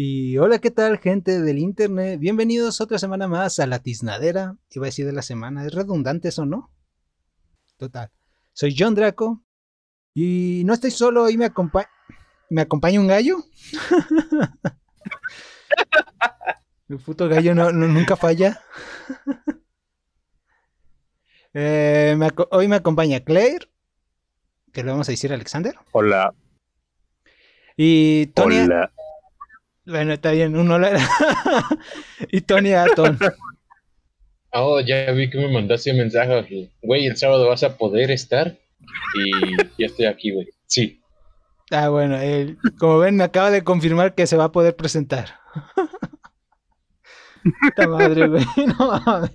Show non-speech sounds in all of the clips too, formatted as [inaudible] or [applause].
Y hola, ¿qué tal, gente del internet? Bienvenidos otra semana más a la tiznadera. Iba a decir de la semana, ¿es redundante eso, no? Total. Soy John Draco y no estoy solo, y me acompaña. ¿Me acompaña un gallo? [laughs] El puto gallo no, no- nunca falla. [laughs] Eh, me hoy me acompaña Claire, que le vamos a decir Alexander. Hola, Y Tony. hola. Bueno, está bien, un hola. [laughs] y Tony Aton. Oh, ya vi que me mandaste un mensaje. Güey, el sábado vas a poder estar. Y ya estoy aquí, güey. Sí. Ah, bueno, él, como ven, me acaba de confirmar que se va a poder presentar. [laughs] Puta madre, güey. [laughs] No mames.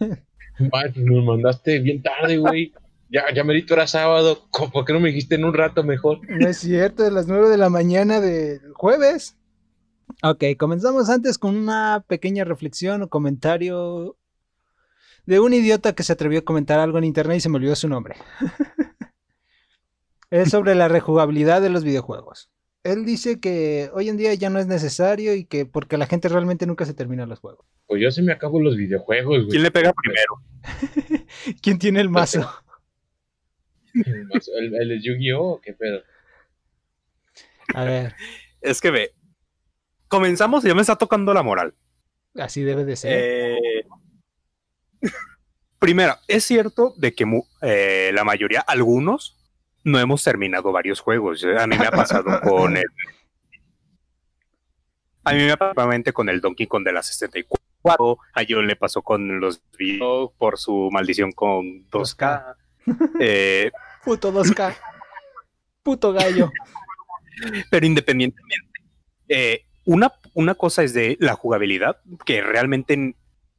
Ay, pues me mandaste bien tarde, güey. Ya, ya merito era sábado. ¿Cómo- ¿Por qué no me dijiste en un rato mejor? No es cierto, es las 9 de la mañana del jueves. Ok, comenzamos antes con una pequeña reflexión o comentario de un idiota que se atrevió a comentar algo en internet y se me olvidó su nombre. [laughs] es sobre la rejugabilidad de los videojuegos. Él dice que hoy en día ya no es necesario y que porque la gente realmente nunca se termina los juegos. Pues yo se me acabo los videojuegos, güey. ¿Quién le pega primero? [laughs] ¿Quién tiene [laughs] el mazo? ¿El, el de Yu-Gi-Oh! ¿Qué pedo? A ver, Es que ve, comenzamos y ya me está tocando la moral. así debe de ser. Eh, [laughs] primero, es cierto de que eh, la mayoría, algunos, no hemos terminado varios juegos. A mí me ha pasado [laughs] con el... A mí me ha pasado nuevamente con el Donkey Kong de la 64. A John le pasó con los videos por su maldición con 2K. Eh, [laughs] Puto 2K. Puto gallo. Pero independientemente, eh, una, una cosa es de la jugabilidad, que realmente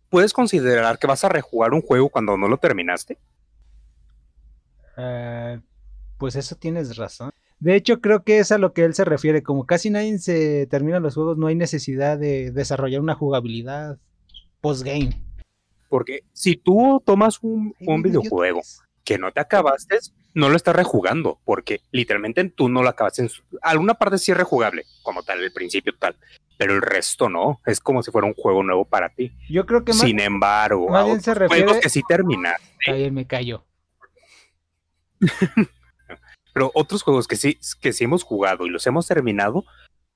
puedes considerar que vas a rejugar un juego cuando no lo terminaste. Eh, pues eso tienes razón. De hecho, creo que es a lo que él se refiere. Como casi nadie se termina los juegos, no hay necesidad de desarrollar una jugabilidad postgame. Porque si tú tomas un, un videojuego. Que no te acabaste, no lo estás rejugando, porque literalmente tú no lo acabaste. En su- alguna parte sí es rejugable, como tal, el principio tal, pero el resto no. Es como si fuera un juego nuevo para ti. Yo creo que más, Sin embargo, más bien se refiere- juegos que sí terminas. Está bien, me callo. [laughs] Pero otros juegos que sí, que sí hemos jugado y los hemos terminado,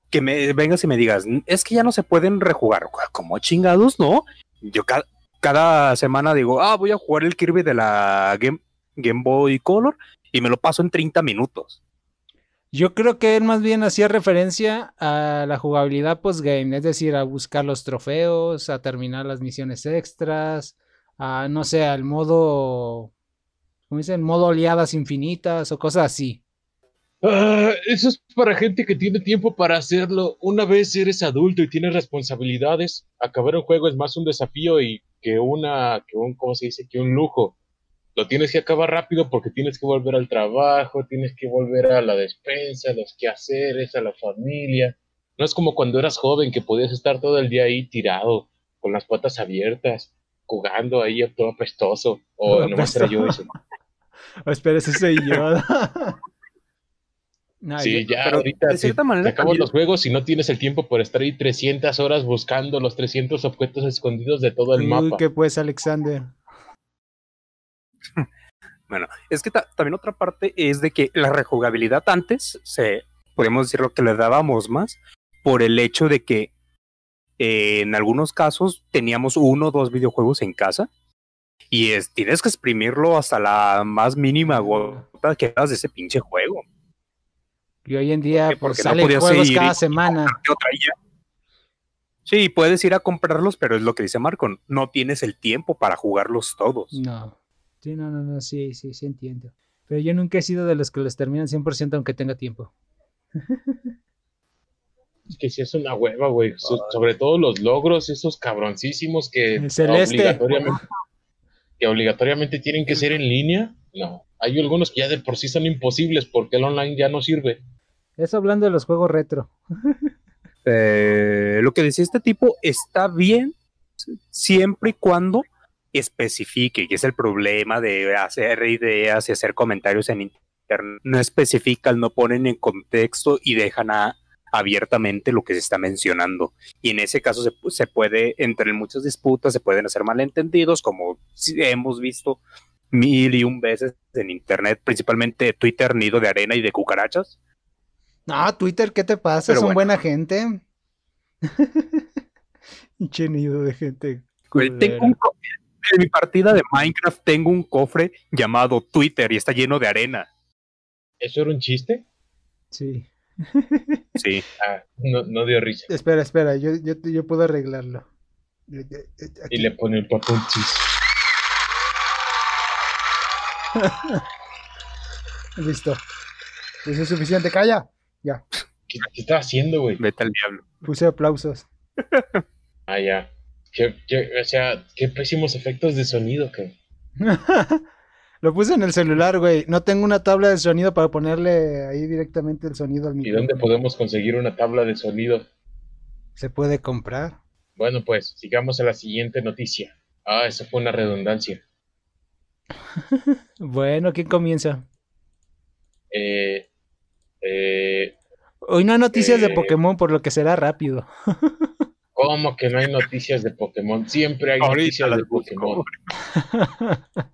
que me vengas y me digas, es que ya no se pueden rejugar. Como chingados, ¿no? Yo ca- cada semana digo, ah, voy a jugar el Kirby de la Game, Game Boy Color y me lo paso en 30 minutos. Yo creo que él más bien hacía referencia a la jugabilidad postgame, es decir, a buscar los trofeos, a terminar las misiones extras, a no sé, al modo, ¿cómo dicen? Modo oleadas infinitas o cosas así. Ah, eso es para gente que tiene tiempo para hacerlo. Una vez eres adulto y tienes responsabilidades, acabar un juego es más un desafío y que una, que un, ¿cómo se dice? Que un lujo. Lo tienes que acabar rápido porque tienes que volver al trabajo, tienes que volver a la despensa, a los quehaceres, a la familia. No es como cuando eras joven que podías estar todo el día ahí tirado, con las patas abiertas, jugando ahí todo apestoso. O Todo nomás era yo eso. [laughs] Oh, espera, ese soy yo. [laughs] No, Sí, yo- ya pero ahorita de si cierta manera te también- los juegos y no tienes el tiempo por estar ahí 300 horas buscando los 300 objetos escondidos de todo el Uy, mapa. ¿qué pues, Alexander? [laughs] Bueno, es que ta- también otra parte es de que la rejugabilidad antes, se, podemos decir lo que le dábamos más, por el hecho de que eh, en algunos casos teníamos uno o dos videojuegos en casa y es, tienes que exprimirlo hasta la más mínima gota que das de ese pinche juego. Y hoy en día qué? pues, Porque no salen juegos ir cada semana. Sí, puedes ir a comprarlos, pero es lo que dice Marco, no tienes el tiempo para jugarlos todos. No. Sí, no, no, no, sí, sí, sí entiendo. Pero yo nunca he sido de los que los terminan 100% aunque tenga tiempo. Es que sí es una hueva, güey. So- sobre todo los logros, esos cabroncísimos que celeste. obligatoriamente, que obligatoriamente tienen que ser en línea. No. Hay algunos que ya de por sí son imposibles porque el online ya no sirve. Eso hablando de los juegos retro. Eh, lo que decía este tipo está bien siempre y cuando especifique, que es el problema de hacer ideas y hacer comentarios en internet. No especifican, no ponen en contexto y dejan a, abiertamente lo que se está mencionando. Y en ese caso se, se puede, entre muchas disputas, se pueden hacer malentendidos, como hemos visto mil y un veces en internet, principalmente Twitter, nido de arena y de cucarachas. No, Twitter, ¿qué te pasa? Pero Son bueno. buena gente. [laughs] Pinche nido de gente. Tengo un en mi partida de Minecraft tengo un cofre llamado Twitter y está lleno de arena. ¿Eso era un chiste? Sí. Sí. [laughs] Ah, no, no dio risa. Espera, espera, yo, yo, yo puedo arreglarlo. Eh, aquí. Y le pone el papunchis. [laughs] Listo. Eso es suficiente, calla. Ya, ¿Qué, qué estaba haciendo, güey? Vete al diablo. puse aplausos. Ah, ya. Qué, qué- o sea, qué pésimos efectos de sonido, que [laughs] Lo puse en el celular, güey. No tengo una tabla de sonido para ponerle ahí directamente el sonido al ¿Y micrófono. dónde podemos conseguir una tabla de sonido? Se puede comprar. Bueno, pues, sigamos a la siguiente noticia. Ah, eso fue una redundancia. [laughs] Bueno, ¿quién comienza? Eh, eh, Hoy no hay noticias de Eh. Pokémon, por lo que será rápido. [laughs] ¿Cómo que no hay noticias de Pokémon? Siempre hay Ahorita noticias de busco. Pokémon. [laughs]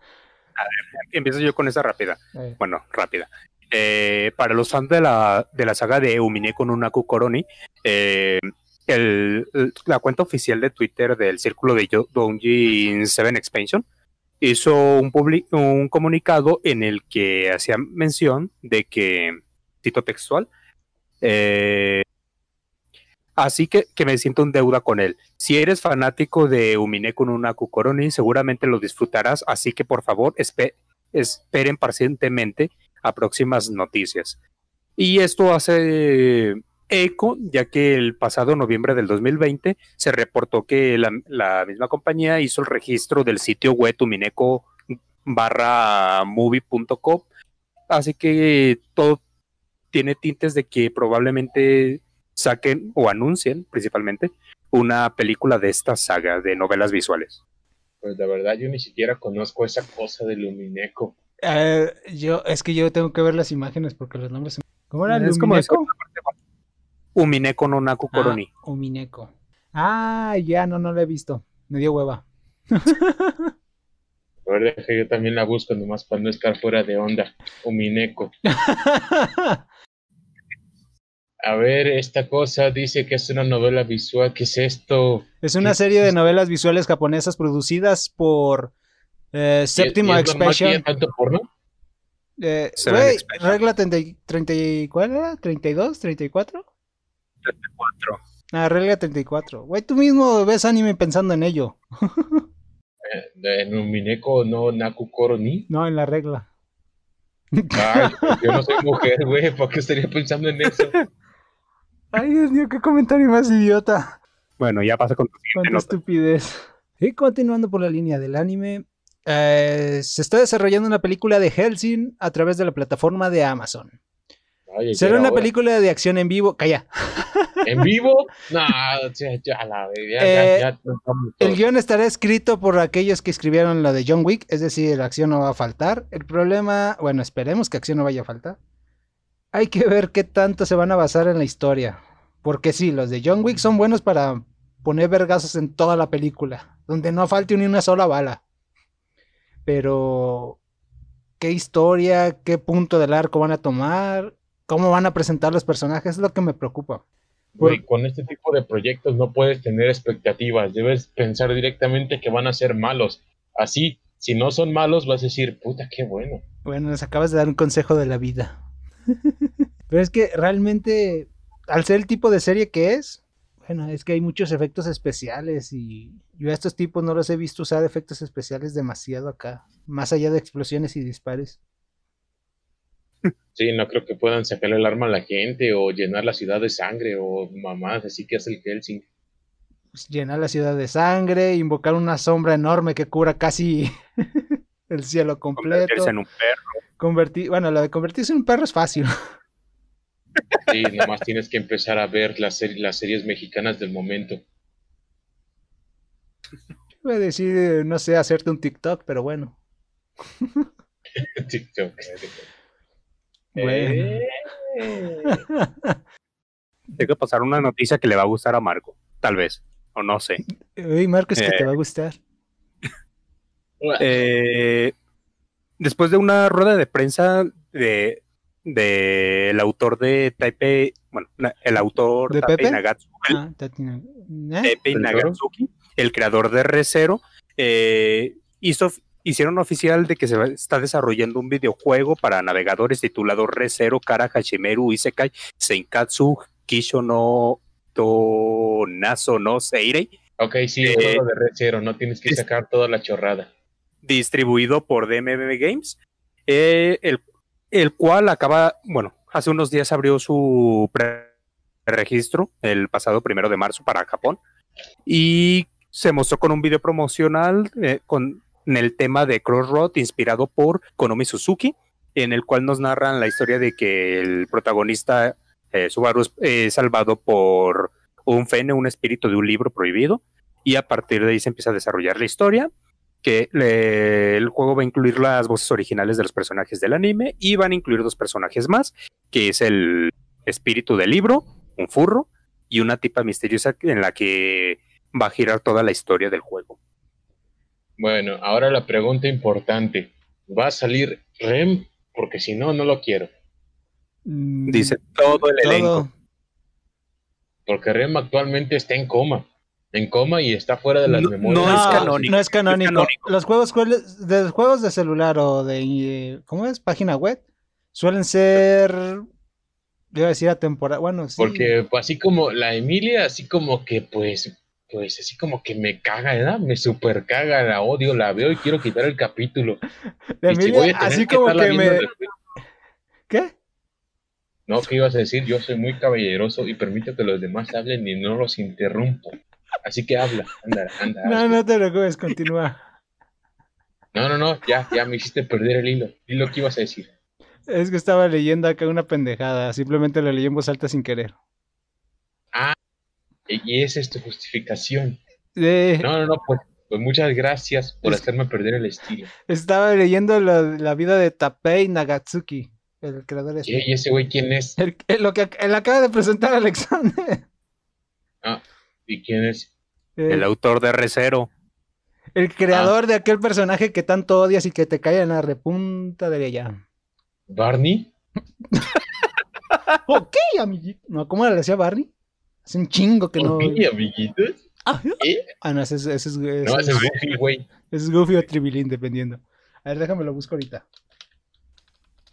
Empiezo yo con esa rápida. Eh, Bueno, rápida. Eh, para los fans de la, de la saga de Umineko no Naku Koroni, eh, el- el- la cuenta oficial de Twitter del Círculo de Doujin 7 Expansion hizo un, un comunicado en el que hacía mención de que, cito textual, eh, así que, que me siento en deuda con él. Si eres fanático de Umineko no Naku Koroni, seguramente lo disfrutarás, así que por favor espe- esperen pacientemente a próximas noticias. Y esto hace eco, ya que el pasado noviembre del 2020 se reportó que la, la misma compañía hizo el registro del sitio web umineco barra movie.com, así que todo tiene tintes de que probablemente saquen o anuncien principalmente una película de esta saga de novelas visuales. Pues la verdad, yo ni siquiera conozco esa cosa de Lumineco. eh, yo, es que yo tengo que ver las imágenes porque los nombres. se- ¿Cómo era? Es como. Umineko no Naku Ah, Koroni. Umineko. Ah, ya, no, no la he visto. Me dio hueva. [laughs] A ver, deja, yo también la busco nomás para no estar fuera de onda. Umineco. [laughs] A ver, esta cosa dice que es una novela visual. ¿Qué es esto? es una ¿Qué serie de novelas visuales japonesas producidas por eh, ¿Y- y Séptimo es normal que Expansion. tanto porno? Eh, Expansion. regla 30, y- 30 y- ¿cuál era? ¿32? ¿34? Cuatro. Ah, regla 34. Güey, tú mismo ves anime pensando en ello. [laughs] En Umineco no Nakukoro ni. No, en la regla. Ay, [laughs] yo no soy mujer, güey. ¿Por qué estaría pensando en eso? Ay, Dios mío, qué comentario más idiota. Bueno, ya pasa con tu siguiente Cuánta nota. estupidez. Y continuando por la línea del anime, eh, se está desarrollando una película de Helsing a través de la plataforma de Amazon. Ay, Será una ahora. película de acción en vivo. Calla. [laughs] ¿En vivo? No, ya, ya, la ya, Eh, ya, ya, nos vamos El guion estará escrito por aquellos que escribieron la de John Wick, es decir, la acción no va a faltar. El problema, bueno, esperemos que acción no vaya a faltar. Hay que ver qué tanto se van a basar en la historia. Porque sí, los de John Wick son buenos para poner vergazos en toda la película, donde no falte ni una sola bala. Pero, ¿qué historia, qué punto del arco van a tomar? ¿Cómo van a presentar los personajes? Es lo que me preocupa. Güey, con este tipo de proyectos no puedes tener expectativas. Debes pensar directamente que van a ser malos. Así, si no son malos, vas a decir, puta, qué bueno. Bueno, nos acabas de dar un consejo de la vida. [laughs] Pero es que realmente, al ser el tipo de serie que es, bueno, es que hay muchos efectos especiales y yo a estos tipos no los he visto usar efectos especiales demasiado acá, más allá de explosiones y dispares. Sí, no creo que puedan sacarle el arma a la gente o llenar la ciudad de sangre o mamás, así que hace el Helsing. Pues, llenar la ciudad de sangre, invocar una sombra enorme que cubra casi el cielo completo. Convertirse en un perro. Convertir, bueno, lo de convertirse en un perro es fácil. Sí, nomás tienes que empezar a ver las, seri- las series mexicanas del momento. Voy a decir, eh, no sé, hacerte un TikTok, pero bueno. [laughs] TikTok. Bueno. Eh, Tengo que pasar una noticia que le va a gustar a Marco, tal vez, o no sé. Uy, Marco, es que Eh. te va a gustar. Eh, después de una rueda de prensa de del autor de Taipei, bueno, na- el autor ¿De Taipei Pepe? Nagatsuki, el Ah, Tatina- ¿Eh? Taipei ¿El Nagatsuki, el creador de Re:Zero, eh, hizo, hicieron oficial de que se está desarrollando un videojuego para navegadores titulado Re:Zero Kara Hashimeru Isekai Senkatsu Kisho no to Naso no Seirei, Ok, sí, Eh, juego de Red Zero, no tienes que es- sacar toda la chorrada. Distribuido por DMM Games, eh, el, el cual acaba, bueno, hace unos días abrió su registro el pasado primero de marzo para Japón y se mostró con un video promocional eh, con el tema de Crossroad inspirado por Konomi Suzuki, en el cual nos narran la historia de que el protagonista eh, Subaru es salvado por un fene, un espíritu de un libro prohibido, y a partir de ahí se empieza a desarrollar la historia que le- el juego va a incluir las voces originales de los personajes del anime y van a incluir dos personajes más, que es el espíritu del libro, un furro, y una tipa misteriosa en la que va a girar toda la historia del juego. Bueno, ahora la pregunta importante. ¿Va a salir Rem? Porque si no, no lo quiero. Mm, Dice todo el elenco. Porque Rem actualmente está en coma. En coma y está fuera de las No- memorias. no es canónico, no es canónico. es canónico. Los juegos de los juegos de celular o de eh, ¿cómo es? página web suelen ser iba a decir a temporada, bueno, sí. Porque pues, así como la Emilia, así como que pues, pues así como que me caga, ¿verdad? Me super caga, la odio, la veo y quiero quitar el capítulo. [laughs] La si Emilia, así como que me ¿Qué? No, ¿qué ibas a decir? Yo soy muy caballeroso y permito que los demás hablen y no los interrumpo. Así que habla, anda, anda. No, no te preocupes, continúa. No, no, no, ya, ya me hiciste perder el hilo. ¿Y lo que ibas a decir? Es que estaba leyendo acá una pendejada, simplemente lo leí en voz alta sin querer. Y y esa es tu justificación. Eh, No, no, no, pues, pues muchas gracias por Es- hacerme perder el estilo. Estaba leyendo la, la vida de Tapei Nagatsuki, el creador de. ¿Y ese güey quién es? el, el- lo que él acaba de presentar Alexander. ¿Y quién es? El, El autor de Re:Zero. el creador de aquel personaje que tanto odias y que te cae en la repunta de ella. ¿Barney? [laughs] ok, amiguito. No, ¿cómo le decía Barney? Hace un chingo que no. ¿Por qué, amiguitos? Ah, ¿Eh? ah, no, ese es, ese es, ese No, ese es- es Goofy, güey. ese es Goofy o Tribilín, dependiendo. A ver, déjame lo busco ahorita.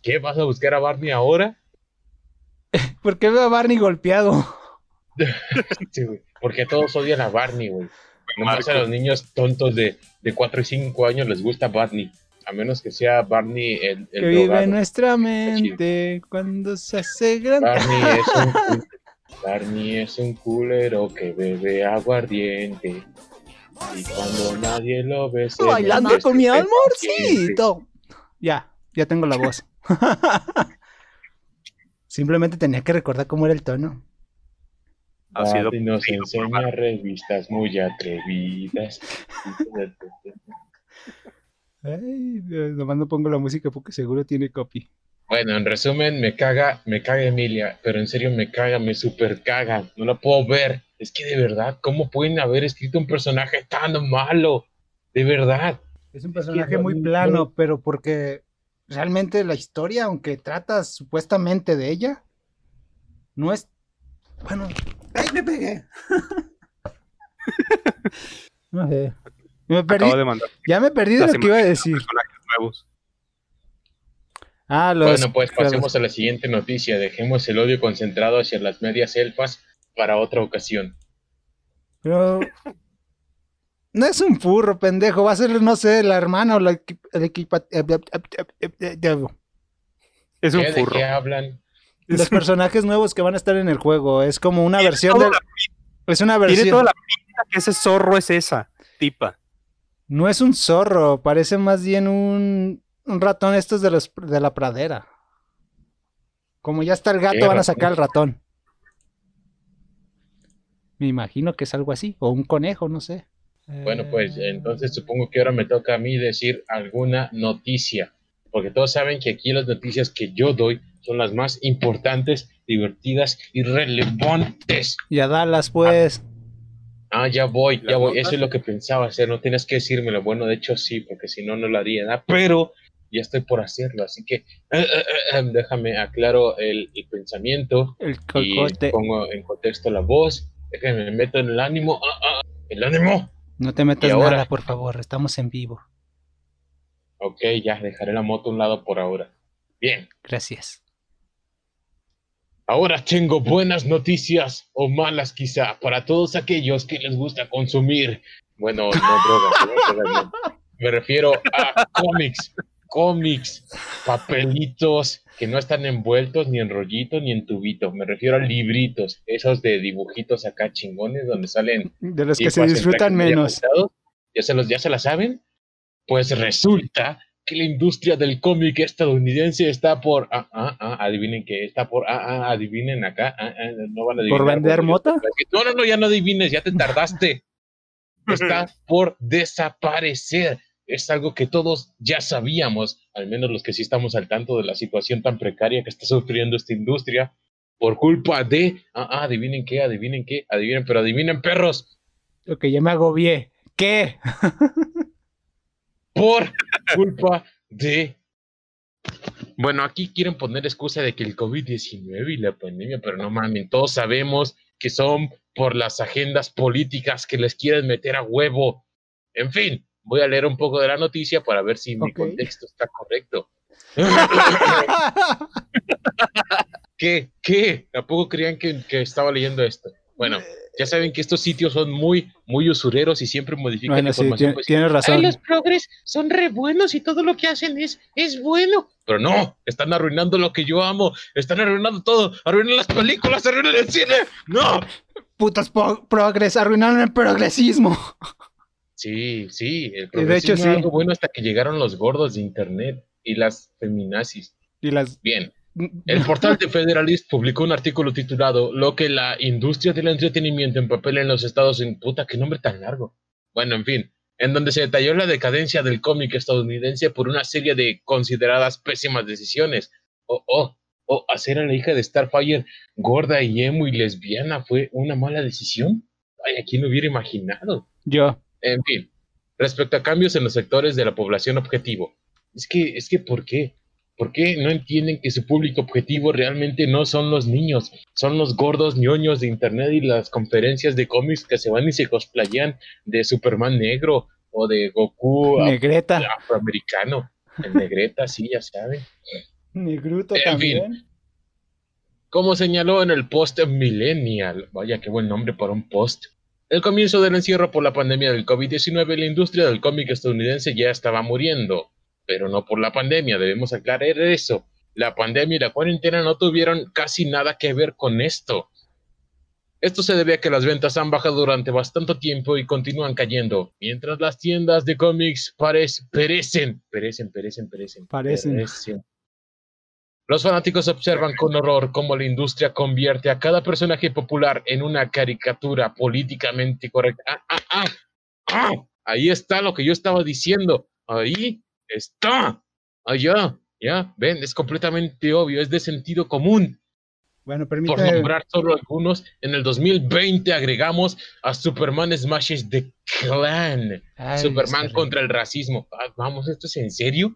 ¿Qué? ¿Vas a buscar a Barney ahora? [laughs] ¿Por qué veo a Barney golpeado? [laughs] Sí, güey. Porque todos odian a Barney, güey. Nomás a los niños tontos de, de 4 y 5 años les gusta Barney. A menos que sea Barney el, el que vive drogado. en nuestra mente cuando se hace grande. Barney [laughs] es un Barney es un culero que bebe aguardiente. Y cuando nadie lo ve, se Bailando con mi este amorcito. Ya, ya tengo la voz. [laughs] Simplemente tenía que recordar cómo era el tono. Ha sido nos enseña revistas muy atrevidas. Ay, nomás no pongo la música porque seguro tiene copy. Bueno, en resumen, me caga, me caga Emilia, pero en serio me caga, me super caga, no la puedo ver. Es que de verdad, ¿cómo pueden haber escrito un personaje tan malo? De verdad. Es un personaje muy no- plano, pero porque realmente la historia, aunque tratas supuestamente de ella, no es. Bueno, ¡ay, me pegué! [laughs] no sé. Me perdí, Acabo de mandar ya me perdí de lo que iba a decir. personajes nuevos. Ah, los. Bueno, pues pasemos a la siguiente noticia. Dejemos el odio concentrado hacia las medias elfas para otra ocasión. Pero. No es un furro, pendejo. Va a ser, no sé, la hermana o la equipa. eh, eh, eh, Es un ¿Qué, ¿De furro. qué hablan? Los personajes nuevos que van a estar en el juego. Es como una versión del. Es una Tiene versión. toda la pinta que ese zorro es esa tipa. No es un zorro, parece más bien un, un ratón estos de los de la pradera. Como ya está el gato, ¿Qué van a sacar el ratón. Me imagino que es algo así, o un conejo, no sé. Bueno, pues entonces supongo que ahora me toca a mí decir alguna noticia. Porque todos saben que aquí las noticias que yo doy son las más importantes, divertidas y relevantes. Ya dalas, pues. Ah, ya voy, ya ¿Las voy. notas? Eso es lo que pensaba hacer. No tienes que decírmelo. Bueno, de hecho sí, porque si no, no lo haría. ¿verdad? Pero ya estoy por hacerlo. Así que eh, eh, eh, déjame aclaro el, el pensamiento El y cocote. pongo en contexto la voz. Déjame me meto en el ánimo. Ah, ah, el ánimo. No te metas ¿Y ahora? nada, por favor. Estamos en vivo. Ok, ya dejaré la moto a un lado por ahora. Bien. Gracias. Ahora tengo buenas noticias, o malas quizá, para todos aquellos que les gusta consumir. Bueno, no drogas, no, drogas, no. Me refiero a cómics, cómics, papelitos que no están envueltos ni en rollito ni en tubito. Me refiero a libritos, esos de dibujitos acá chingones donde salen De los que se disfrutan menos. ¿Ya se los ya se la saben? Pues resulta que la industria del cómic estadounidense está por ah, ah, ah, adivinen qué, está por ah, ah, adivinen acá, ah, ah, no van a adivinar. ¿Por vender mota? No, no, no, ya no adivines, ya te [laughs] tardaste. está [laughs] por desaparecer. Es algo que todos ya sabíamos, al menos los que sí estamos al tanto de la situación tan precaria que está sufriendo esta industria por culpa de, ah, ah, adivinen qué, adivinen qué, adivinen, pero adivinen perros, Ok, ya me agobié. ¿Qué? [laughs] por culpa de... Bueno, aquí quieren poner excusa de que el COVID-19 y la pandemia, pero no mames, todos sabemos que son por las agendas políticas que les quieren meter a huevo. En fin, voy a leer un poco de la noticia para ver si mi contexto está correcto. [laughs] ¿Qué? ¿Qué? ¿Tampoco creían que, que estaba leyendo esto? Bueno, ya saben que estos sitios son muy, muy usureros y siempre modifican bueno, sí, información. ti- pues, tienes Ay, razón. los progres son re buenos y todo lo que hacen es, es bueno. Pero no, están arruinando lo que yo amo. Están arruinando todo. Arruinan las películas, arruinan el cine. No. Putos po- progres, arruinaron el progresismo. Sí, sí. El Y de hecho, progresismo era sí. algo bueno hasta que llegaron los gordos de internet y las feminazis. Y las. Bien. El portal de Federalist publicó un artículo titulado Lo que la industria del entretenimiento en papel en los Estados Unidos. Puta, qué nombre tan largo. Bueno, en fin, en donde se detalló la decadencia del cómic estadounidense por una serie de consideradas pésimas decisiones. Oh, oh, oh, hacer a la hija de Starfire gorda y emo y lesbiana fue una mala decisión. Ay, ¿a quién lo hubiera imaginado? Yo. En fin, respecto a cambios en los sectores de la población objetivo, es que, es que, ¿por qué? ¿Por qué no entienden que su público objetivo realmente no son los niños? Son los gordos ñoños de internet y las conferencias de cómics que se van y se cosplayan de Superman negro o de Goku af- Negreta. afroamericano. En negreta, sí, ya saben. Negruto En también. Como señaló en el post Millennial, vaya qué buen nombre para un post. El comienzo del encierro por la pandemia del COVID-19, la industria del cómic estadounidense ya estaba muriendo, pero no por la pandemia, debemos aclarar eso. La pandemia y la cuarentena no tuvieron casi nada que ver con esto. Esto se debe a que las ventas han bajado durante bastante tiempo y continúan cayendo, mientras las tiendas de cómics perecen, perecen, perecen, perecen, Parecen. perecen. Los fanáticos observan con horror cómo la industria convierte a cada personaje popular en una caricatura políticamente correcta. Ah, ah, ah, ah, ahí está lo que yo estaba diciendo. Ahí está. Allá, ya, ven, es completamente obvio, es de sentido común. Bueno, Por permíteme. nombrar solo algunos, en el 2020 agregamos a Superman Smashes The Clan. Ay, Superman contra el racismo. Ah, vamos, ¿esto es en serio?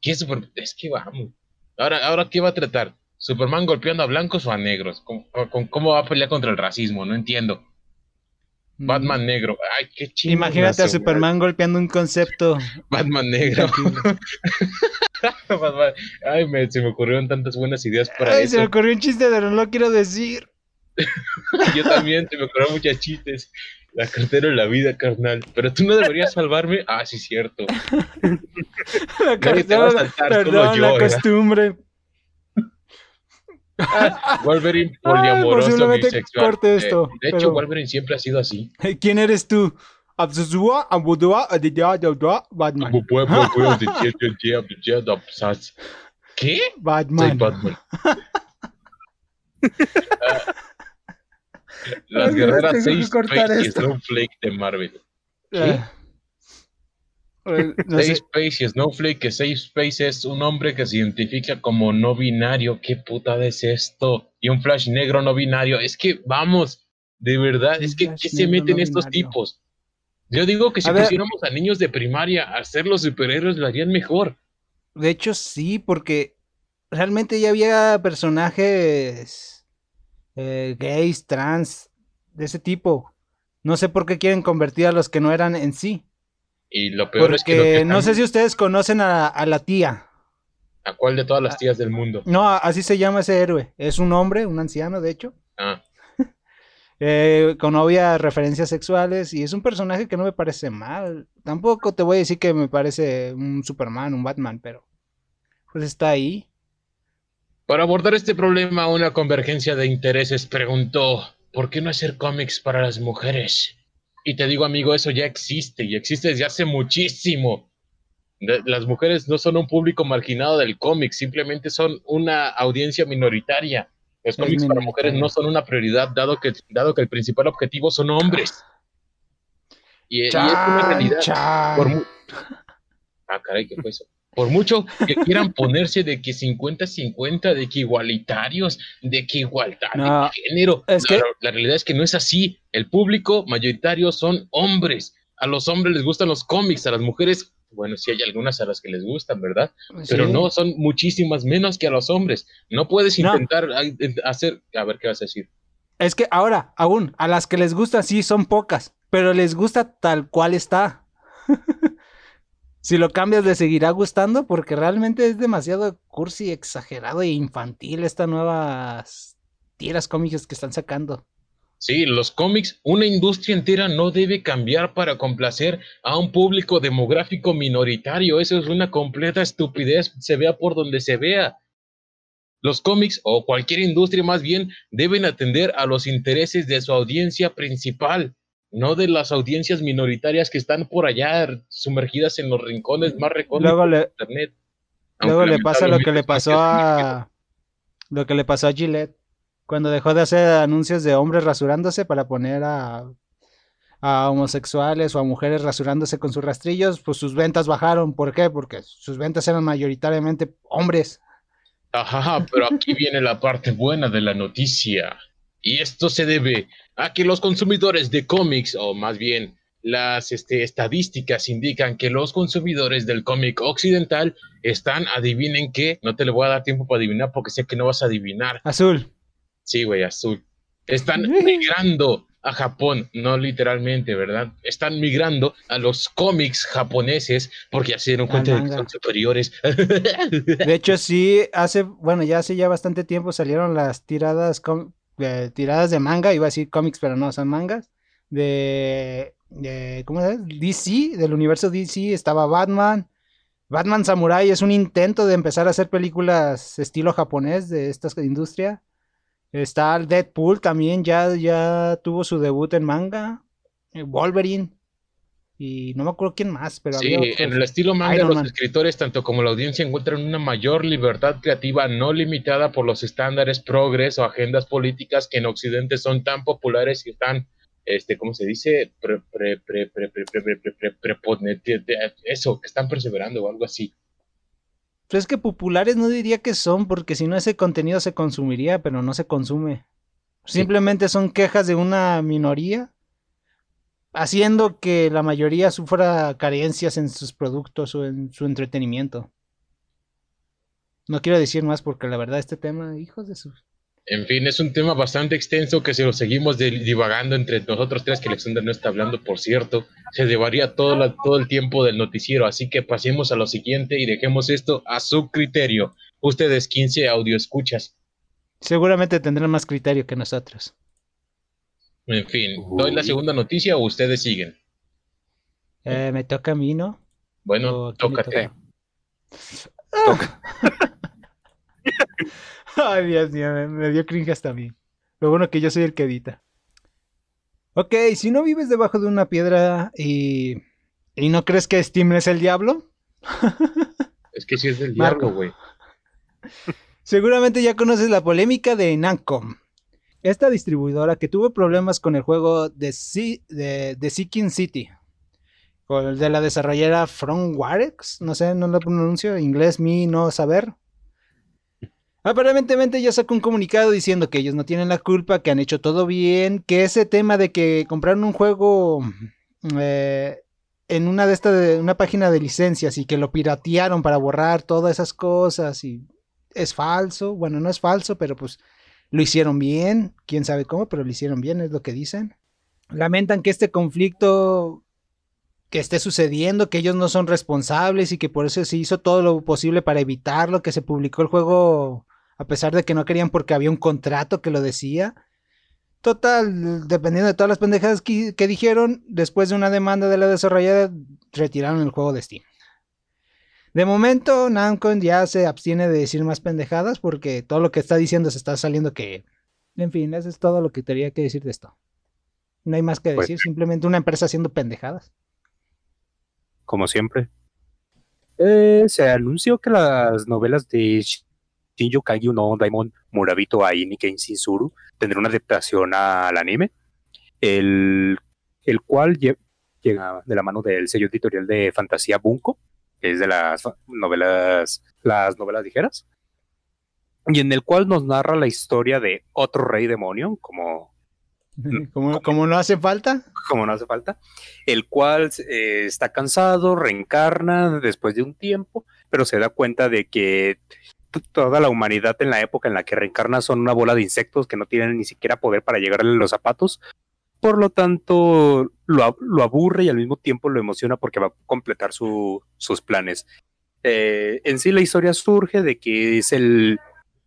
¿Qué es Super- Es que vamos. Ahora, ahora, ¿qué va a tratar? ¿Superman golpeando a blancos o a negros? ¿Cómo, cómo- cómo va a pelear contra el racismo? No entiendo. Batman negro. Ay, qué chido. Imagínate a Superman golpeando un concepto. Batman negro. [laughs] Batman- Ay, me- se me ocurrieron tantas buenas ideas para Ay, se me eso. ocurrió un chiste, pero no lo quiero decir. [laughs] Yo también, se me ocurrieron muchas chistes. La cartera de la vida, carnal. Pero tú no deberías salvarme. Ah, sí, cierto. [laughs] La Nadie te va a costumbre, saltar, perdón, yo, la ¿verdad? costumbre. [laughs] Wolverine poliamoroso, posiblemente bisexual. corte Eh, de hecho, pero- Wolverine siempre ha sido así. ¿Quién eres tú? Daudua, Batman. ¿Qué? Soy Batman. Ah, [laughs] Las Ay, guerreras tengo que 6 cortar Face y esto. Snowflake de Marvel. Ah. No Safe. Space y Snowflake, que Safe Space es un hombre que se identifica como no binario. ¿Qué puta es esto? Y un Flash negro no binario. Es que, vamos, de verdad, es que ¿qué se meten no estos binario. tipos? Yo digo que si A ver. pusiéramos a niños de primaria a ser los superhéroes, lo harían mejor. De hecho, sí, porque realmente ya había personajes eh, gays, trans, de ese tipo. No sé por qué quieren convertir a los que no eran en sí. Y lo peor Porque es que, lo que no sé si ustedes conocen a, a la tía. ¿A cuál de todas Ah. las tías del mundo? No, así se llama ese héroe. Es un hombre, un anciano, de hecho. Ah, [laughs] eh, con obvias referencias sexuales. Y es un personaje que no me parece mal. Tampoco te voy a decir que me parece un Superman, un Batman, pero pues está ahí. Para abordar este problema, una convergencia de intereses preguntó, ¿por qué no hacer cómics para las mujeres? Y te digo, amigo, eso ya existe y existe desde hace muchísimo. Las mujeres no son un público marginado del cómic, simplemente son una audiencia minoritaria. Los cómics para mujeres no son una prioridad, dado que, dado que el principal objetivo son hombres. Y, y es una Chan, realidad. chan. Por ah, caray, ¿qué fue eso? Por mucho que quieran ponerse de que 50-50, de que igualitarios, de que igualdad No, de género. es la, que- la realidad es que no es así. El público mayoritario son hombres. A los hombres les gustan los cómics, a las mujeres, bueno, sí hay algunas a las que les gustan, ¿verdad? Pero Sí. no, son muchísimas menos que a los hombres. No puedes intentar hacer... A ver, ¿qué vas a decir? Es que ahora, aún, a las que les gusta, sí, son pocas, pero les gusta tal cual está. Si lo cambias, les seguirá gustando porque realmente es demasiado cursi, exagerado e infantil estas nuevas tiras cómicas que están sacando. Sí, los cómics, una industria entera no debe cambiar para complacer a un público demográfico minoritario. Eso es una completa estupidez, se vea por donde se vea. Los cómics, o cualquier industria más bien, deben atender a los intereses de su audiencia principal, no de las audiencias minoritarias que están por allá sumergidas en los rincones más recónditos Luego le, de Internet. luego le pasa lo que le pasó a lo que le pasó a Gillette cuando dejó de hacer anuncios de hombres rasurándose para poner a, a homosexuales o a mujeres rasurándose con sus rastrillos, pues sus ventas bajaron. ¿Por qué? Porque sus ventas eran mayoritariamente hombres. Ajá, pero aquí viene la parte buena de la noticia. Y esto se debe a que los consumidores de cómics, o más bien las este, estadísticas indican que los consumidores del cómic occidental están, adivinen qué, no te le voy a dar tiempo para adivinar porque sé que no vas a adivinar. Azul. Sí, güey, azul. Están [laughs] migrando a Japón, no literalmente, ¿verdad? Están migrando a los cómics japoneses porque ya se dieron cuenta de que son superiores. De [laughs] hecho, sí, hace, bueno, ya hace ya bastante tiempo salieron las tiradas, tiradas de manga, iba a decir cómics, pero no, son mangas, de, de, ¿cómo llama? DC, del universo DC, estaba Batman. Batman Samurai es un intento de empezar a hacer películas estilo japonés de esta industria. Está Deadpool también, ya, ya tuvo su debut en manga. Wolverine y no me acuerdo quién más, pero sí, había en el estilo manga Iron los escritores tanto como la audiencia encuentran una mayor libertad creativa no limitada por los estándares progres o agendas políticas que en Occidente son tan populares y tan este, ¿cómo se dice? Pre, pre, pre, eso, están perseverando o algo así. Pero es que populares no diría que son, porque si no ese contenido se consumiría, pero no se consume. Simplemente son quejas de una minoría haciendo que la mayoría sufra carencias en sus productos o en su entretenimiento. No quiero decir más porque la verdad este tema, hijos de sus... En fin, es un tema bastante extenso que si lo seguimos divagando entre nosotros tres, que Alexander no está hablando, por cierto, se llevaría todo, la- todo el tiempo del noticiero. Así que pasemos a lo siguiente y dejemos esto a su criterio. Ustedes 15 audio escuchas. Seguramente tendrán más criterio que nosotros. En fin, ¿doy la segunda noticia o ustedes siguen? Eh, me toca a mí, ¿no? Bueno, ¿O a quién le tócate. toca? [laughs] Ay, Dios mío, me, me dio cringe hasta a mí. Lo bueno que yo soy el que edita. Ok, si no vives debajo de una piedra y, y no crees que Steam es el diablo, [laughs] Es que si es del Marco. diablo, güey. seguramente ya conoces la polémica de Namcom. Esta distribuidora que tuvo problemas con el juego de, Si- de, Seeking City. O el de la desarrolladora From Warex, no sé, no lo pronuncio, inglés mi no saber. Aparentemente ya sacó un comunicado diciendo que ellos no tienen la culpa, que han hecho todo bien, que ese tema de que compraron un juego eh, en una de estas, de una página de licencias y que lo piratearon para borrar todas esas cosas y es falso. Bueno, no es falso, pero pues lo hicieron bien, quién sabe cómo, pero lo hicieron bien, es lo que dicen. Lamentan que este conflicto que esté sucediendo, que ellos no son responsables y que por eso se hizo todo lo posible para evitarlo, que se publicó el juego a pesar de que no querían porque había un contrato que lo decía. Total, dependiendo de todas las pendejadas que, dijeron, después de una demanda de la desarrolladora, retiraron el juego de Steam. De momento, Namco ya se abstiene de decir más pendejadas porque todo lo que está diciendo se está saliendo que... En fin, eso es todo lo que tenía que decir de esto. No hay más que pues decir, simplemente una empresa haciendo pendejadas. Como siempre. Eh, se anunció que las novelas de Shinjo Kagyu no Daimon Murabito Aini Ken Shinsuru tendrá una adaptación al anime, el, el cual llega de la mano del sello editorial de fantasía Bunko, es de las novelas, las novelas ligeras, y en el cual nos narra la historia de otro rey demonio, [laughs] como como, no hace falta. Como no hace falta. El cual eh, está cansado, reencarna después de un tiempo, pero se da cuenta de que toda la humanidad en la época en la que reencarna son una bola de insectos que no tienen ni siquiera poder para llegarle a los zapatos. Por lo tanto, lo, aburre y al mismo tiempo lo emociona porque va a completar sus planes. Eh, en sí la historia surge de que es el,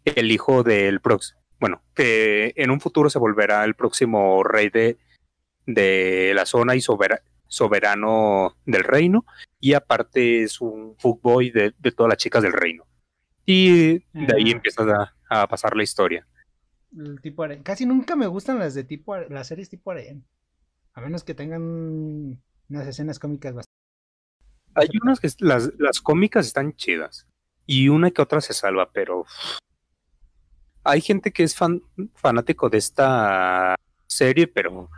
el hijo del próximo, bueno, que en un futuro se volverá el próximo rey de, de la zona y soberano del reino, y aparte es un fuckboy de, de todas las chicas del reino. Y de ahí ah. empieza a, pasar la historia. El tipo Casi nunca me gustan las de tipo las series tipo arena. A menos que tengan unas escenas cómicas bastante. Hay unas que las, las cómicas están chidas. Y una que otra se salva, pero hay gente que es fan, fanático de esta serie, pero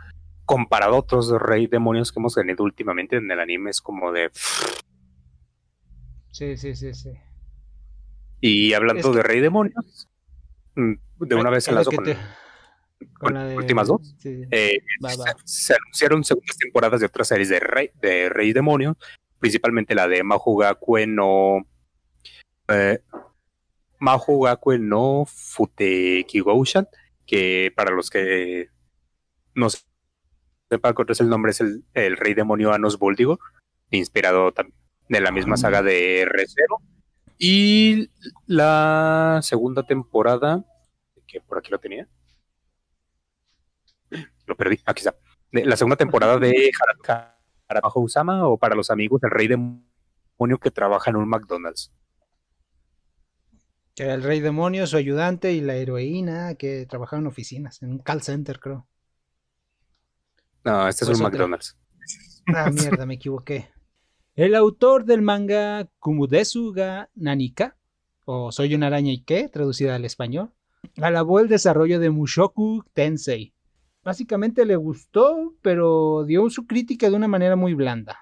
comparado a otros rey demonios que hemos tenido últimamente en el anime, es como de. Sí, sí, sí, sí. Y hablando de Rey Demonios, mm, de una vez en las, últimas dos, eh, Se, anunciaron segundas temporadas de otras series de Rey, de Rey Demonio, principalmente la de Mahugakue no. Eh, Mahugakue no Futekigoushan, que para los que no sepan cuál es el nombre, es el, Rey Demonio Anos Voldigo, inspirado de la misma saga de Recero y la segunda temporada, que por aquí lo tenía. Lo perdí, aquí está. La segunda temporada de Harabajo Usama o para los amigos del rey demonio que trabaja en un McDonald's. Que el rey demonio, su ayudante y la heroína que trabajaban en oficinas, en un call center, creo. No, este es un McDonald's. Ah, mierda, me equivoqué. [laughs] El autor del manga Kumudesuga Nanika, o Soy una araña y qué, traducida al español, alabó el desarrollo de Mushoku Tensei. Básicamente le gustó, pero dio su crítica de una manera muy blanda.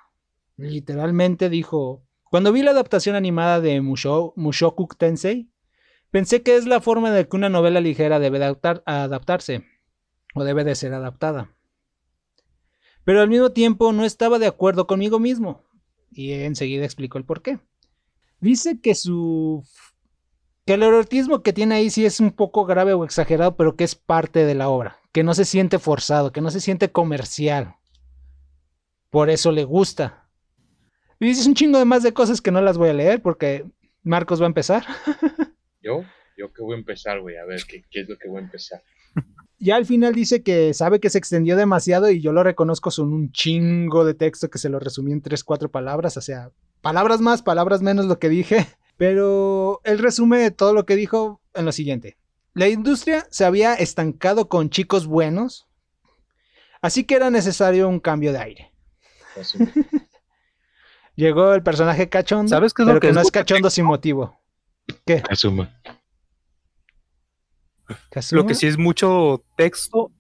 Literalmente dijo, cuando vi la adaptación animada de Mushoku Tensei, pensé que es la forma de que una novela ligera debe adaptarse, o debe de ser adaptada. Pero al mismo tiempo no estaba de acuerdo conmigo mismo y enseguida explicó el por qué. Dice que su que el erotismo que tiene ahí sí es un poco grave o exagerado, pero que es parte de la obra, que no se siente forzado, que no se siente comercial. Por eso le gusta. Y dice un chingo de más de cosas que no las voy a leer porque Marcos va a empezar. [laughs] ¿Yo? Yo que voy a empezar, güey, a ver qué, qué es lo que voy a empezar [laughs] ya al final dice que sabe que se extendió demasiado y yo lo reconozco son un chingo de texto que se lo resumí en tres, cuatro palabras, o sea, palabras más, palabras menos lo que dije, pero él resume todo lo que dijo en lo siguiente. La industria se había estancado con chicos buenos, así que era necesario un cambio de aire. [laughs] Llegó el personaje cachondo, ¿Sabes qué es lo que, no es cachondo sin motivo. ¿Qué? Asuma. Lo que sí es mucho texto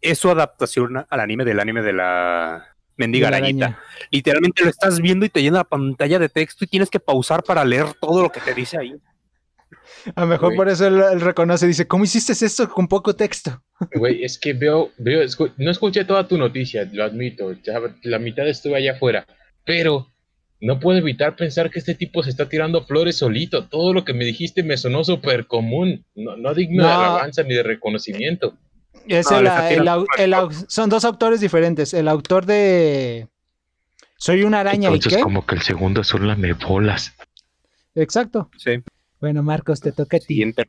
es su adaptación al anime del anime de la Mendiga arañita. araña. Literalmente lo estás viendo y te llena la pantalla de texto y tienes que pausar para leer todo lo que te dice ahí. A lo mejor Güey. por eso él, él reconoce, dice, ¿cómo hiciste esto con poco texto? [laughs] Güey, es que veo, veo, escu- no escuché toda tu noticia, lo admito, ya la mitad estuve allá afuera, pero no puedo evitar pensar que este tipo se está tirando flores solito. Todo lo que me dijiste me sonó súper común, no, no digno de alabanza ni de reconocimiento. Es No, el, el el son dos autores diferentes. El autor de Soy una araña y Entonces, qué. como que el segundo son lamebolas. Exacto. Sí. Bueno, Marcos, te toca a ti. Siguiente.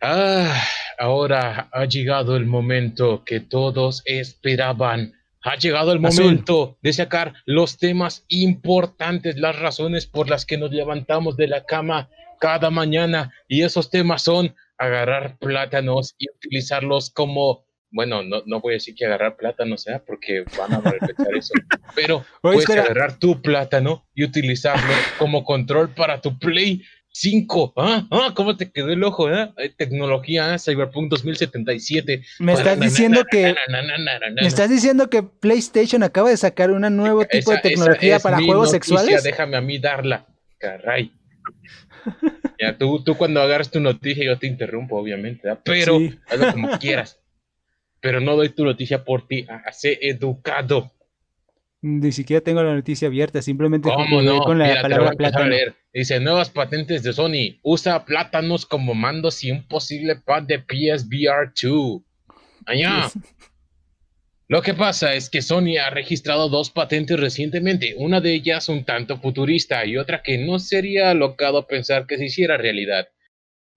Ah, ahora ha llegado el momento que todos esperaban. Ha llegado el Azul. momento de sacar los temas importantes, las razones por las que nos levantamos de la cama cada mañana. Y esos temas son agarrar plátanos y utilizarlos como, bueno, no, no voy a decir que agarrar plátanos, ¿eh? porque van a malpensar eso. [laughs] Pero puedes agarrar tu plátano y utilizarlo como control para tu Play 5. ¿Ah? ¿Ah? ¿Cómo te quedó el ojo? eh? Tecnología, ¿eh? Cyberpunk 2077. Me estás diciendo que Me me estás diciendo que PlayStation acaba de sacar un nuevo tipo de tecnología para juegos sexuales. Déjame a mí darla. Caray. [laughs] Ya, tú, tú cuando agarras tu noticia yo te interrumpo, obviamente, ¿verdad? pero Sí. [laughs] hazlo como quieras. Pero no doy tu noticia por ti. Sé educado. Ni siquiera tengo la noticia abierta, simplemente ¿Cómo jugué no? con la Mira, palabra plátano. leer. Dice, nuevas patentes de Sony. Usa plátanos como mandos y un posible pad de PSVR 2. Allá. Lo que pasa es que Sony ha registrado dos patentes recientemente, una de ellas un tanto futurista y otra que no sería alocado pensar que se hiciera realidad.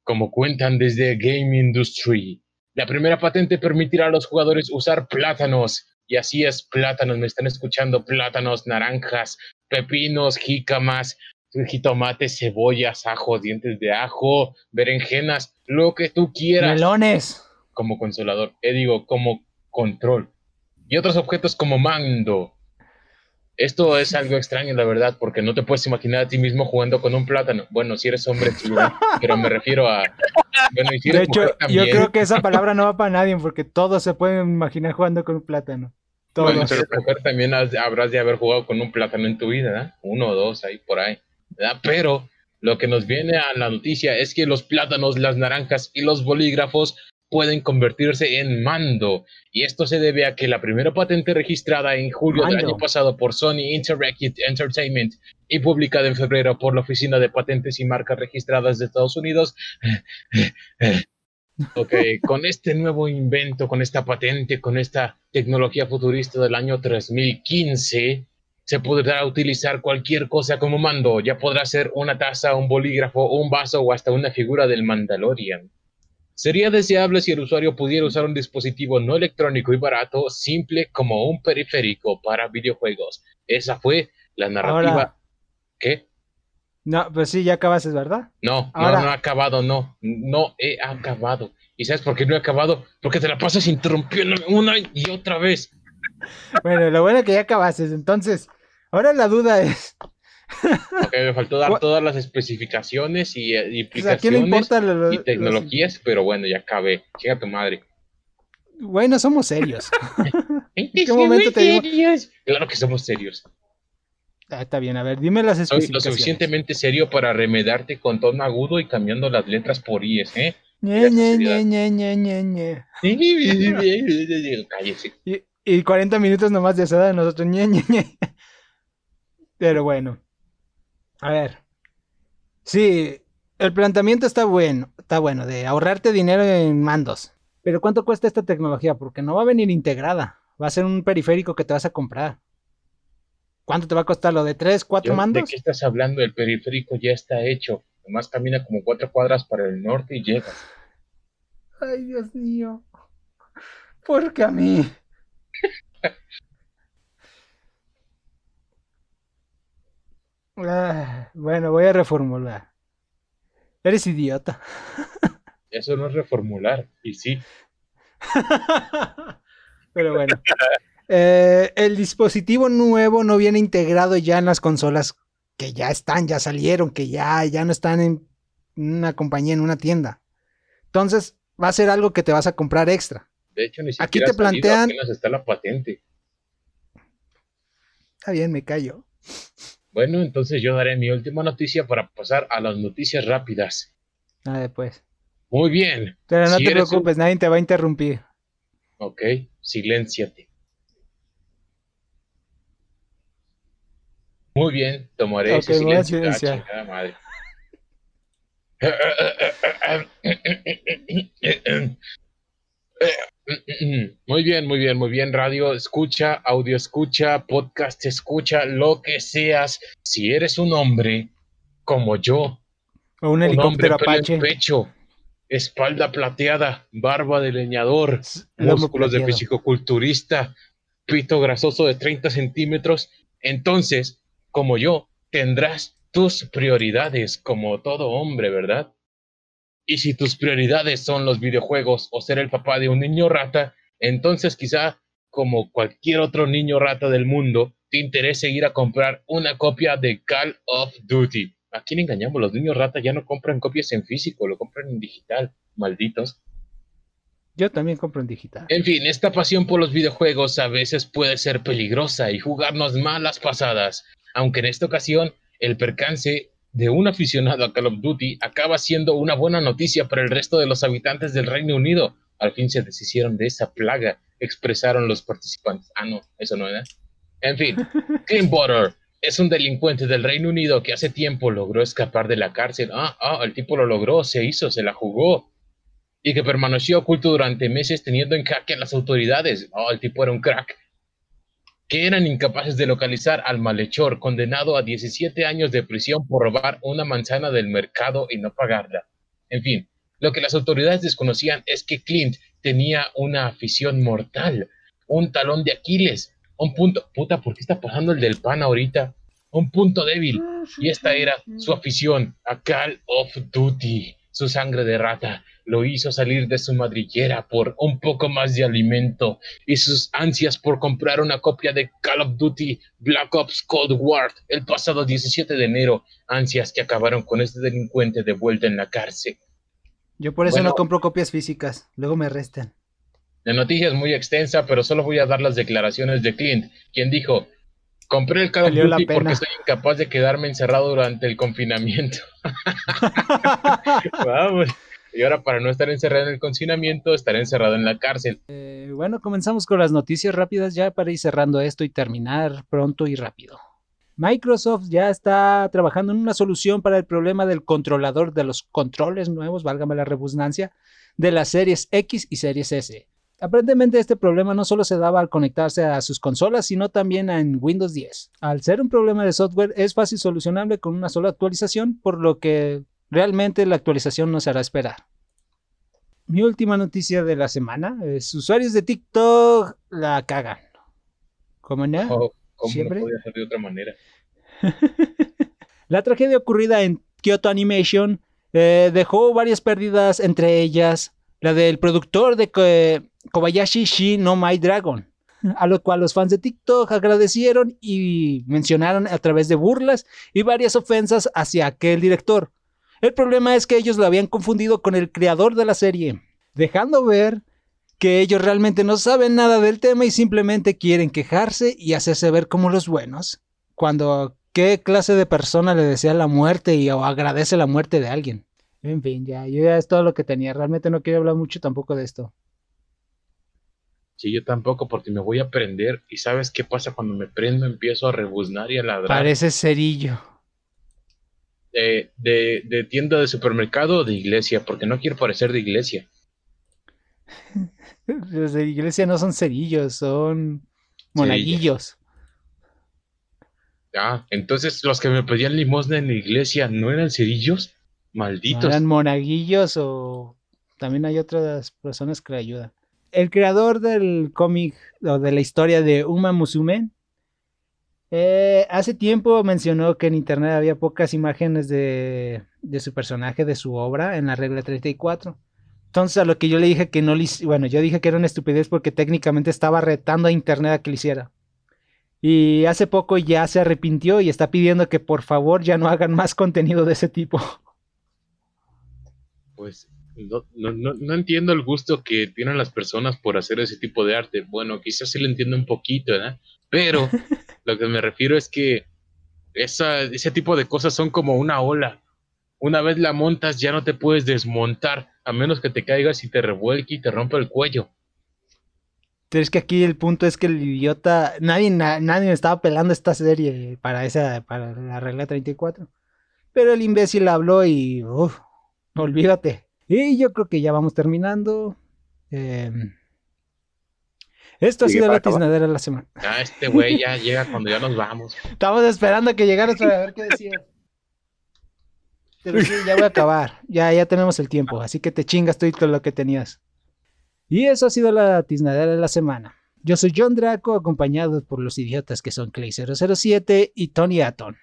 Como cuentan desde Game Industry, la primera patente permitirá a los jugadores usar plátanos. Y así es, plátanos, me están escuchando, plátanos, naranjas, pepinos, jícamas, jitomates, cebollas, ajo, dientes de ajo, berenjenas, lo que tú quieras Melones. como consolador, eh, digo, como control. Y otros objetos como mando. Esto es algo extraño, la verdad, porque no te puedes imaginar a ti mismo jugando con un plátano. Bueno, si eres hombre, pero me refiero a... Bueno, y si De eres hecho, mujer yo creo que esa palabra no va para nadie porque todos se pueden imaginar jugando con un plátano. Todos. Bueno, mujer también has- habrás de haber jugado con un plátano en tu vida, ¿verdad? Uno o dos ahí por ahí. ¿verdad? Pero lo que nos viene a la noticia es que los plátanos, las naranjas y los bolígrafos pueden convertirse en mando. Y esto se debe a que la primera patente registrada en julio del año pasado por Sony Interactive Entertainment y publicada en febrero por la Oficina de Patentes y Marcas Registradas de Estados Unidos. [laughs] Ok, con este nuevo invento, con esta patente, con esta tecnología futurista del año 3015, se podrá utilizar cualquier cosa como mando. Ya podrá ser una taza, un bolígrafo, un vaso o hasta una figura del Mandalorian. Sería deseable si el usuario pudiera usar un dispositivo no electrónico y barato, simple como un periférico para videojuegos. Esa fue la narrativa. Ahora. ¿Qué? No, pues sí, ya acabaste, ¿verdad? No, Ahora- no, no he acabado, no. No he acabado. ¿Y sabes por qué no he acabado? Porque te la pasas interrumpiéndome una y otra vez. [laughs] Bueno, lo bueno es que ya acabaste. Entonces, ahora la duda es, Ok, me faltó dar todas las especificaciones y, eh, pues, ¿a quién le implicaciones lo- y los- tecnologías, pero bueno, ya acabé. Chinga tu madre. Bueno, somos serios. [laughs] ¿En qué momento te digo? Claro que somos serios. Ah, está bien, a ver, dime las Soy lo especificaciones. suficientemente serio para remedarte con tono agudo y cambiando las letras por IES, ¿eh? Ñe, Ñe, Ñe, Ñe, Ñe, Ñe, Ñe. [laughs] Cállese. Y, y 40 minutos nomás de eso de nosotros. Ñe, Ñe, Ñe. Pero bueno. A ver. Sí, el planteamiento está bueno, está bueno, de ahorrarte dinero en mandos. Pero ¿cuánto cuesta esta tecnología? Porque no va a venir integrada. Va a ser un periférico que te vas a comprar. ¿Cuánto te va a costar lo de 3, 4 Yo- ¿De mandos? qué estás hablando? El periférico ya está hecho. Nomás camina como cuatro cuadras para el norte y llega. Ay, Dios mío. ¿Por qué a mí? Ah, bueno, voy a reformular. Eres idiota. [laughs] Eso no es reformular. Y sí, [laughs] Pero bueno. Eh, el dispositivo nuevo no viene integrado ya en las consolas que ya están, ya salieron, que ya, ya no están en una compañía, en una tienda. Entonces, va a ser algo que te vas a comprar extra. de hecho ni Aquí siquiera te ha salido, plantean- está la patente. Está bien, me callo. Bueno, entonces yo daré mi última noticia para pasar a las noticias rápidas. Ah, después. Muy bien. Pero no te preocupes, nadie te va a interrumpir. Ok, silénciate. Muy bien, tomaré ese silencio. Ah, madre. [laughs] [laughs] Muy bien, muy bien, muy bien. Radio escucha, audio escucha, podcast escucha, lo que seas. Si eres un hombre como yo, o un helicóptero apache. Pecho, espalda plateada, barba de leñador, músculos de fisicoculturista, pito grasoso de 30 centímetros, entonces, como yo, tendrás tus prioridades como todo hombre, ¿verdad? Y si tus prioridades son los videojuegos o ser el papá de un niño rata, entonces quizá, como cualquier otro niño rata del mundo, te interese ir a comprar una copia de Call of Duty. ¿A quién engañamos? Los niños rata ya no compran copias en físico, lo compran en digital. Malditos. Yo también compro en digital. En fin, esta pasión por los videojuegos a veces puede ser peligrosa y jugarnos malas pasadas, aunque en esta ocasión el percance de un aficionado a Call of Duty acaba siendo una buena noticia para el resto de los habitantes del Reino Unido. Al fin se deshicieron de esa plaga, expresaron los participantes. Ah, no, eso no era. En fin, [laughs] Butter es un delincuente del Reino Unido que hace tiempo logró escapar de la cárcel. Ah, ah, el tipo lo logró, se hizo, se la jugó. Y que permaneció oculto durante meses teniendo en jaque a las autoridades. Ah, el tipo era un crack que eran incapaces de localizar al malhechor condenado a 17 años de prisión por robar una manzana del mercado y no pagarla. En fin, lo que las autoridades desconocían es que Clint tenía una afición mortal, un talón de Aquiles, un punto, puta, ¿por qué está pasando el del pan ahorita? Un punto débil, y esta era su afición a Call of Duty, su sangre de rata, lo hizo salir de su madriguera por un poco más de alimento y sus ansias por comprar una copia de Call of Duty Black Ops Cold War el pasado 17 de enero, ansias que acabaron con este delincuente de vuelta en la cárcel. Yo por eso no compro copias físicas, luego me restan. La noticia es muy extensa, pero solo voy a dar las declaraciones de Clint, quien dijo, compré el Call of Duty porque soy incapaz de quedarme encerrado durante el confinamiento. [laughs] [laughs] Vamos. Y ahora para no estar encerrado en el confinamiento, estaré encerrado en la cárcel. Eh, bueno, comenzamos con las noticias rápidas ya para ir cerrando esto y terminar pronto y rápido. Microsoft ya está trabajando en una solución para el problema del controlador de los controles nuevos, válgame la redundancia, de las series X y series S. Aparentemente este problema no solo se daba al conectarse a sus consolas, sino también en Windows 10. Al ser un problema de software es fácil solucionable con una sola actualización, por lo que Realmente la actualización no se hará esperar. Mi última noticia de la semana es usuarios de TikTok la cagan. ¿Cómo no? Oh, ¿Cómo ¿Siempre? no podía ser de otra manera? [laughs] la tragedia ocurrida en Kyoto Animation eh, dejó varias pérdidas, entre ellas la del productor de Kobayashi Shi no My Dragon, a lo cual los fans de TikTok agradecieron y mencionaron a través de burlas y varias ofensas hacia aquel director. El problema es que ellos lo habían confundido con el creador de la serie, dejando ver que ellos realmente no saben nada del tema y simplemente quieren quejarse y hacerse ver como los buenos. Cuando qué clase de persona le desea la muerte y o agradece la muerte de alguien. En fin, ya, yo ya es todo lo que tenía. Realmente no quiero hablar mucho tampoco de esto. Sí, yo tampoco, porque me voy a prender. ¿Y sabes qué pasa cuando me prendo? Empiezo a rebuznar y a ladrar. Parece cerillo de, tienda de supermercado o de iglesia, porque no quiero parecer de iglesia. [laughs] Los de iglesia no son cerillos, son monaguillos. Ah, entonces los que me pedían limosna en la iglesia no eran cerillos, malditos. eran monaguillos o también hay otras personas que le ayudan. El creador del cómic o de la historia de Uma Musume eh, hace tiempo mencionó que en internet había pocas imágenes de, su personaje, de su obra, en la regla 34. Entonces, a lo que yo le dije que no le bueno, yo dije que era una estupidez porque técnicamente estaba retando a internet a que lo hiciera. Y hace poco ya se arrepintió y está pidiendo que por favor ya no hagan más contenido de ese tipo. [laughs] Pues no, no, no, entiendo el gusto que tienen las personas por hacer ese tipo de arte. Bueno, quizás sí lo entiendo un poquito, ¿verdad? Pero [laughs] Lo que me refiero es que esa, ese tipo de cosas son como una ola. Una vez la montas ya no te puedes desmontar, a menos que te caigas y te revuelque y te rompa el cuello. Pero es que aquí el punto es que el idiota, nadie, na- nadie estaba pelando esta serie para esa, para la regla 34. Pero el imbécil habló y, uff, olvídate. Y yo creo que ya vamos terminando. Eh, esto ha sido la tiznadera de la semana. Ah, este güey ya llega cuando ya nos vamos. [laughs] Estamos esperando a que llegaras para ver qué decías. Pero sí, ya voy a acabar. Ya, ya tenemos el tiempo, así que te chingas todo lo que tenías. Y eso ha sido la tiznadera de la semana. Yo soy John Draco, acompañado por los idiotas que son Clay007 y Tony Aton.